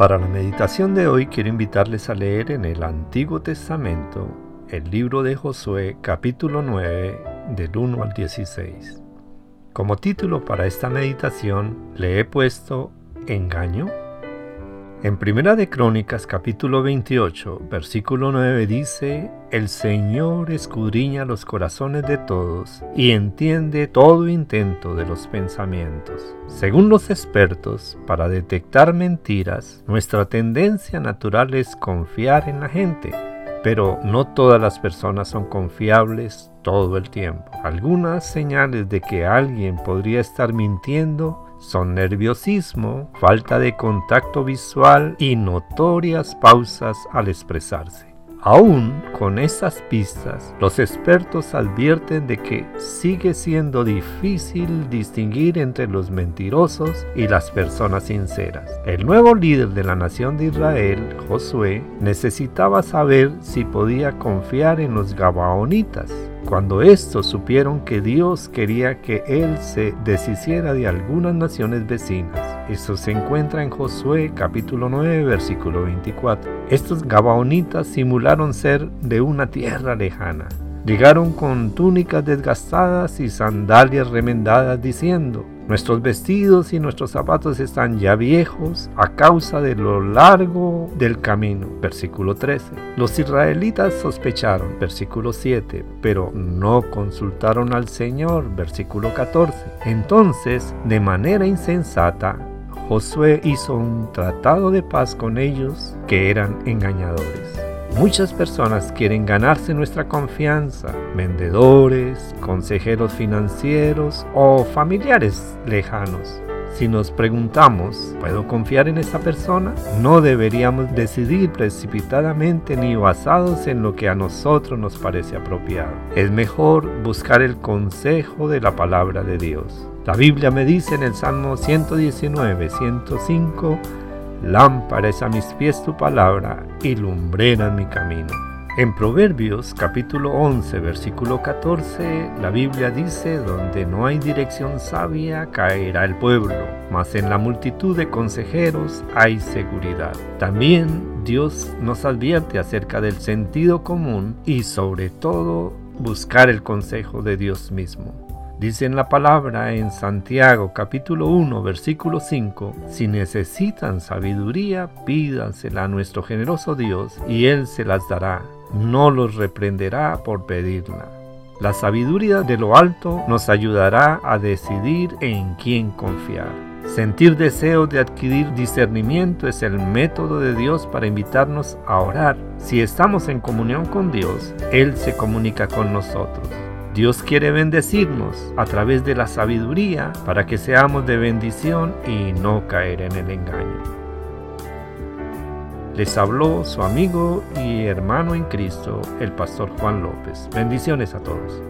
Para la meditación de hoy quiero invitarles a leer en el Antiguo Testamento el libro de Josué capítulo 9 del 1 al 16. Como título para esta meditación le he puesto Engaño. En Primera de Crónicas capítulo 28 versículo 9 dice, El Señor escudriña los corazones de todos y entiende todo intento de los pensamientos. Según los expertos, para detectar mentiras, nuestra tendencia natural es confiar en la gente pero no todas las personas son confiables todo el tiempo. Algunas señales de que alguien podría estar mintiendo son nerviosismo, falta de contacto visual y notorias pausas al expresarse. Aún con estas pistas, los expertos advierten de que sigue siendo difícil distinguir entre los mentirosos y las personas sinceras. El nuevo líder de la nación de Israel, Josué, necesitaba saber si podía confiar en los Gabaonitas cuando estos supieron que Dios quería que él se deshiciera de algunas naciones vecinas. Esto se encuentra en Josué capítulo 9 versículo 24. Estos gabaonitas simularon ser de una tierra lejana. Llegaron con túnicas desgastadas y sandalias remendadas diciendo, Nuestros vestidos y nuestros zapatos están ya viejos a causa de lo largo del camino. Versículo 13. Los israelitas sospecharon. Versículo 7. Pero no consultaron al Señor. Versículo 14. Entonces, de manera insensata, Josué hizo un tratado de paz con ellos que eran engañadores. Muchas personas quieren ganarse nuestra confianza, vendedores, consejeros financieros o familiares lejanos. Si nos preguntamos, ¿puedo confiar en esta persona? No deberíamos decidir precipitadamente ni basados en lo que a nosotros nos parece apropiado. Es mejor buscar el consejo de la palabra de Dios. La Biblia me dice en el Salmo 119, 105, Lámpara es a mis pies tu palabra y lumbrera mi camino. En Proverbios capítulo 11 versículo 14 la Biblia dice, donde no hay dirección sabia caerá el pueblo, mas en la multitud de consejeros hay seguridad. También Dios nos advierte acerca del sentido común y sobre todo buscar el consejo de Dios mismo. Dice la palabra en Santiago capítulo 1 versículo 5, si necesitan sabiduría, pídansela a nuestro generoso Dios y Él se las dará, no los reprenderá por pedirla. La sabiduría de lo alto nos ayudará a decidir en quién confiar. Sentir deseo de adquirir discernimiento es el método de Dios para invitarnos a orar. Si estamos en comunión con Dios, Él se comunica con nosotros. Dios quiere bendecirnos a través de la sabiduría para que seamos de bendición y no caer en el engaño. Les habló su amigo y hermano en Cristo, el pastor Juan López. Bendiciones a todos.